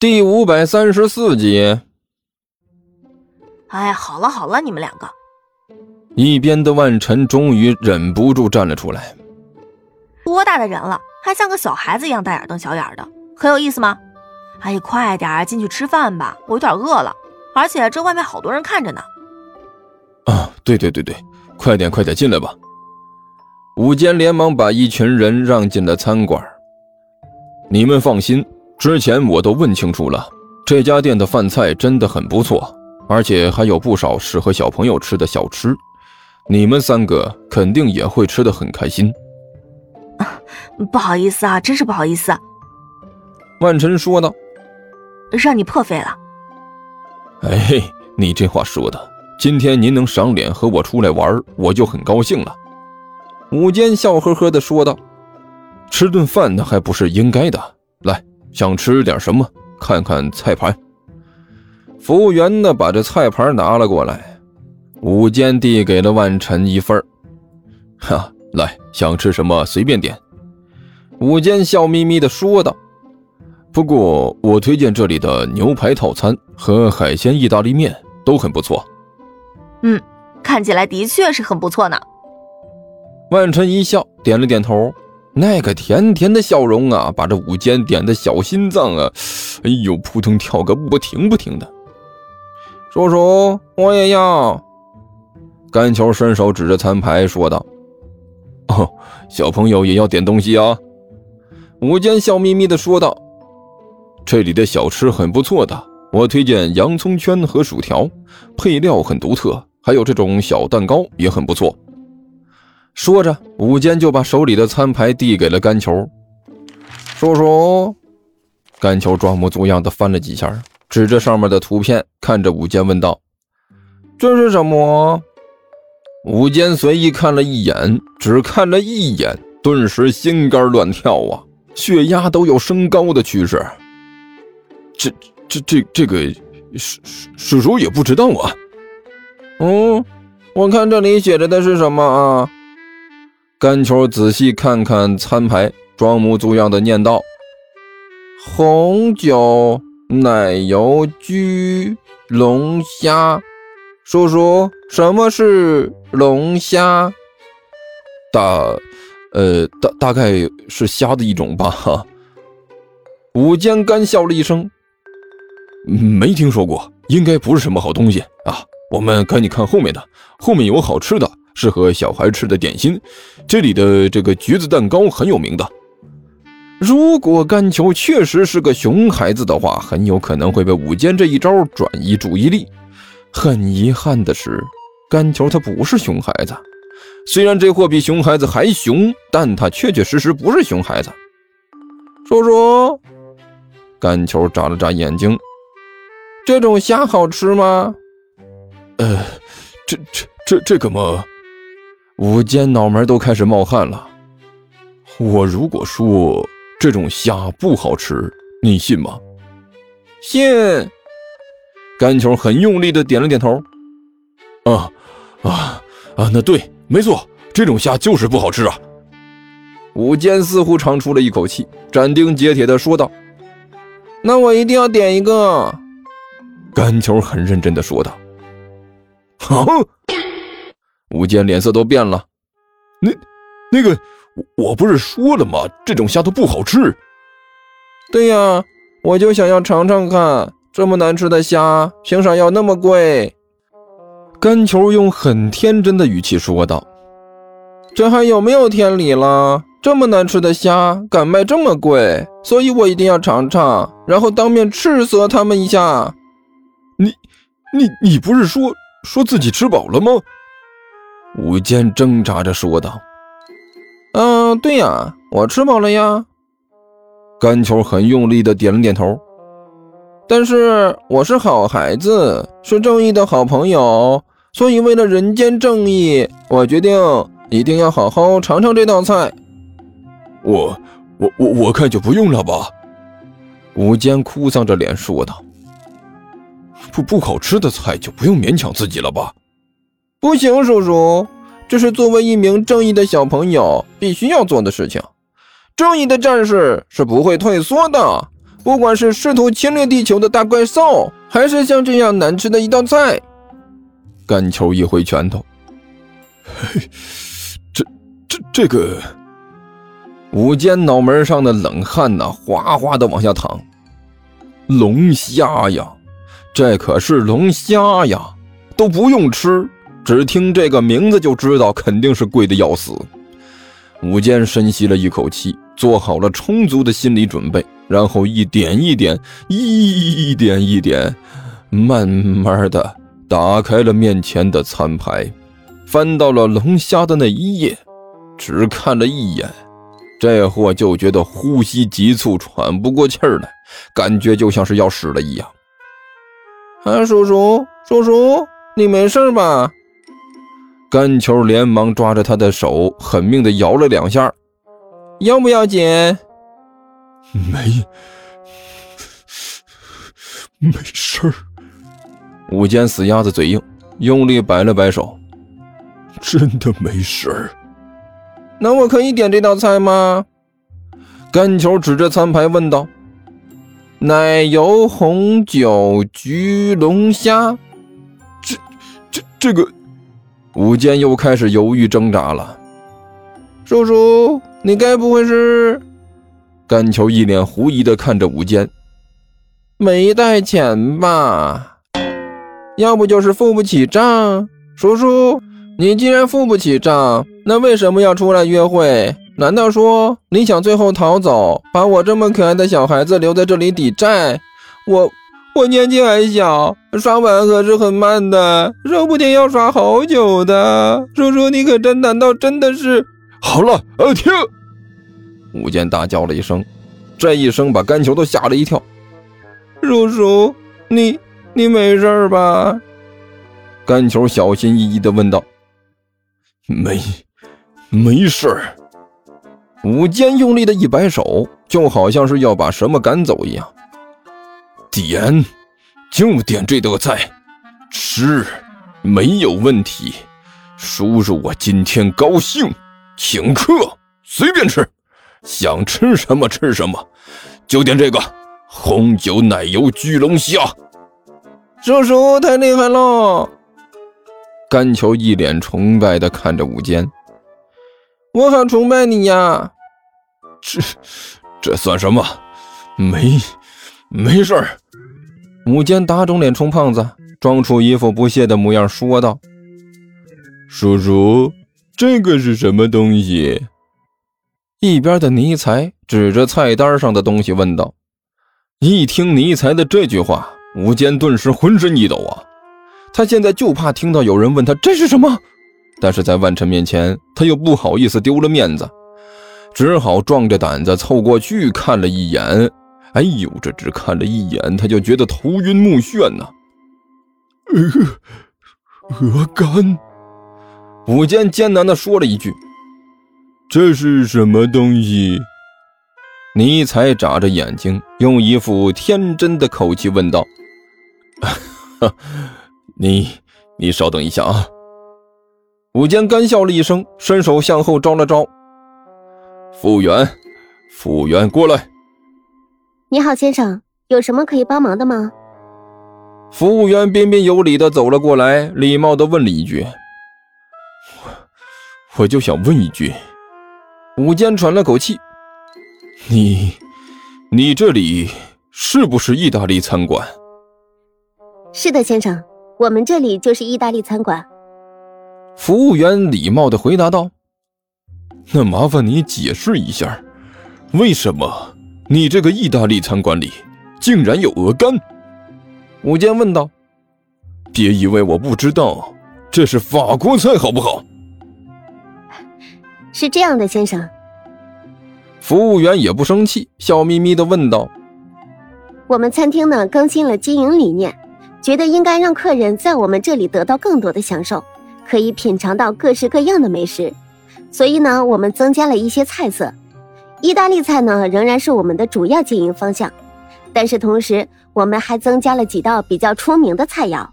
第五百三十四集。哎，好了好了，你们两个。一边的万晨终于忍不住站了出来。多大的人了，还像个小孩子一样大眼瞪小眼的，很有意思吗？哎，快点进去吃饭吧，我有点饿了，而且这外面好多人看着呢。啊，对对对对，快点快点进来吧。武坚连忙把一群人让进了餐馆。你们放心。之前我都问清楚了，这家店的饭菜真的很不错，而且还有不少适合小朋友吃的小吃，你们三个肯定也会吃的很开心。不好意思啊，真是不好意思。万晨说道：“让你破费了。”哎，你这话说的，今天您能赏脸和我出来玩，我就很高兴了。”午间笑呵呵的说道：“吃顿饭那还不是应该的，来。”想吃点什么？看看菜盘。服务员呢，把这菜盘拿了过来，午间递给了万晨一份哈，来，想吃什么随便点。午间笑眯眯的说道：“不过我推荐这里的牛排套餐和海鲜意大利面都很不错。”嗯，看起来的确是很不错呢。万晨一笑，点了点头。那个甜甜的笑容啊，把这武坚点的小心脏啊，哎呦，扑通跳个不停不停的。叔叔，我也要。甘球伸手指着餐牌说道：“哦，小朋友也要点东西啊。”武坚笑眯眯的说道：“这里的小吃很不错的，我推荐洋葱圈和薯条，配料很独特，还有这种小蛋糕也很不错。”说着，武坚就把手里的餐牌递给了甘球。叔叔，甘球装模作样的翻了几下，指着上面的图片，看着武坚问道：“这是什么？”武坚随意看了一眼，只看了一眼，顿时心肝乱跳啊，血压都有升高的趋势。这、这、这、这个，叔叔叔也不知道啊。嗯，我看这里写着的是什么啊？甘球仔细看看餐牌，装模作样的念道：“红酒奶油焗龙虾。”叔叔，什么是龙虾？大，呃，大大概是虾的一种吧。哈。武坚干笑了一声：“没听说过，应该不是什么好东西啊。”我们赶紧看后面的，后面有好吃的。适合小孩吃的点心，这里的这个橘子蛋糕很有名的。如果甘球确实是个熊孩子的话，很有可能会被午间这一招转移注意力。很遗憾的是，甘球他不是熊孩子。虽然这货比熊孩子还熊，但他确确实实不是熊孩子。叔叔，甘球眨了眨眼睛，这种虾好吃吗？呃，这这这这个嘛。武坚脑门都开始冒汗了。我如果说这种虾不好吃，你信吗？信。甘球很用力的点了点头。啊啊啊！那对，没错，这种虾就是不好吃啊。武坚似乎长出了一口气，斩钉截铁的说道：“那我一定要点一个。”甘球很认真的说道：“好。”吴坚脸色都变了，那，那个，我不是说了吗？这种虾都不好吃。对呀，我就想要尝尝看，这么难吃的虾，凭啥要那么贵？甘球用很天真的语气说道：“这还有没有天理了？这么难吃的虾，敢卖这么贵？所以我一定要尝尝，然后当面斥责他们一下。”你，你，你不是说说自己吃饱了吗？武坚挣扎着说道：“嗯，对呀，我吃饱了呀。”甘球很用力的点了点头。但是我是好孩子，是正义的好朋友，所以为了人间正义，我决定一定要好好尝尝这道菜。我我我我看就不用了吧。武坚哭丧着脸说道：“不不好吃的菜就不用勉强自己了吧。”不行，叔叔，这是作为一名正义的小朋友必须要做的事情。正义的战士是不会退缩的，不管是试图侵略地球的大怪兽，还是像这样难吃的一道菜。干球一挥拳头，这、这、这个……午间脑门上的冷汗呐，哗哗的往下淌。龙虾呀，这可是龙虾呀，都不用吃，只听这个名字就知道肯定是贵的要死。武坚深吸了一口气，做好了充足的心理准备，然后一点一点、一点一点，慢慢的打开了面前的餐牌，翻到了龙虾的那一页，只看了一眼。这货就觉得呼吸急促，喘不过气儿来，感觉就像是要死了一样。啊，叔叔，叔叔，你没事吧？干球连忙抓着他的手，狠命的摇了两下。要不要紧？没，没事儿。午间死鸭子嘴硬，用力摆了摆手，真的没事儿。那我可以点这道菜吗？干球指着餐牌问道：“奶油红酒焗龙虾。”这、这、这个……武坚又开始犹豫挣扎了。叔叔，你该不会是……干球一脸狐疑的看着武坚，没带钱吧？要不就是付不起账，叔叔。你既然付不起账，那为什么要出来约会？难道说你想最后逃走，把我这么可爱的小孩子留在这里抵债？我我年纪还小，刷碗可是很慢的，说不定要刷好久的。叔叔，你可真难道真的是？好了，呃，停！武坚大叫了一声，这一声把干球都吓了一跳。叔叔，你你没事吧？干球小心翼翼地问道。没，没事儿。武坚用力的一摆手，就好像是要把什么赶走一样。点，就点这道菜，吃没有问题。叔叔，我今天高兴，请客，随便吃，想吃什么吃什么，就点这个红酒奶油焗龙虾。叔叔太厉害了。甘球一脸崇拜地看着武坚，我好崇拜你呀！这这算什么？没没事儿。武坚打肿脸充胖子，装出一副不屑的模样，说道：“叔叔，这个是什么东西？”一边的尼才指着菜单上的东西问道。一听尼才的这句话，武坚顿时浑身一抖啊！他现在就怕听到有人问他这是什么，但是在万晨面前，他又不好意思丢了面子，只好壮着胆子凑过去看了一眼。哎呦，这只看了一眼，他就觉得头晕目眩呐。呃，鹅肝。武坚艰难地说了一句：“这是什么东西？”尼采眨着眼睛，用一副天真的口气问道：“。”你，你稍等一下啊！武坚干笑了一声，伸手向后招了招。服务员，服务员过来。你好，先生，有什么可以帮忙的吗？服务员彬彬有礼的走了过来，礼貌的问了一句：“我，我就想问一句。”武坚喘了口气：“你，你这里是不是意大利餐馆？”“是的，先生。”我们这里就是意大利餐馆。服务员礼貌的回答道：“那麻烦你解释一下，为什么你这个意大利餐馆里竟然有鹅肝？”武坚问道。“别以为我不知道，这是法国菜，好不好？”是这样的，先生。服务员也不生气，笑眯眯的问道：“我们餐厅呢更新了经营理念。”觉得应该让客人在我们这里得到更多的享受，可以品尝到各式各样的美食，所以呢，我们增加了一些菜色。意大利菜呢仍然是我们的主要经营方向，但是同时我们还增加了几道比较出名的菜肴，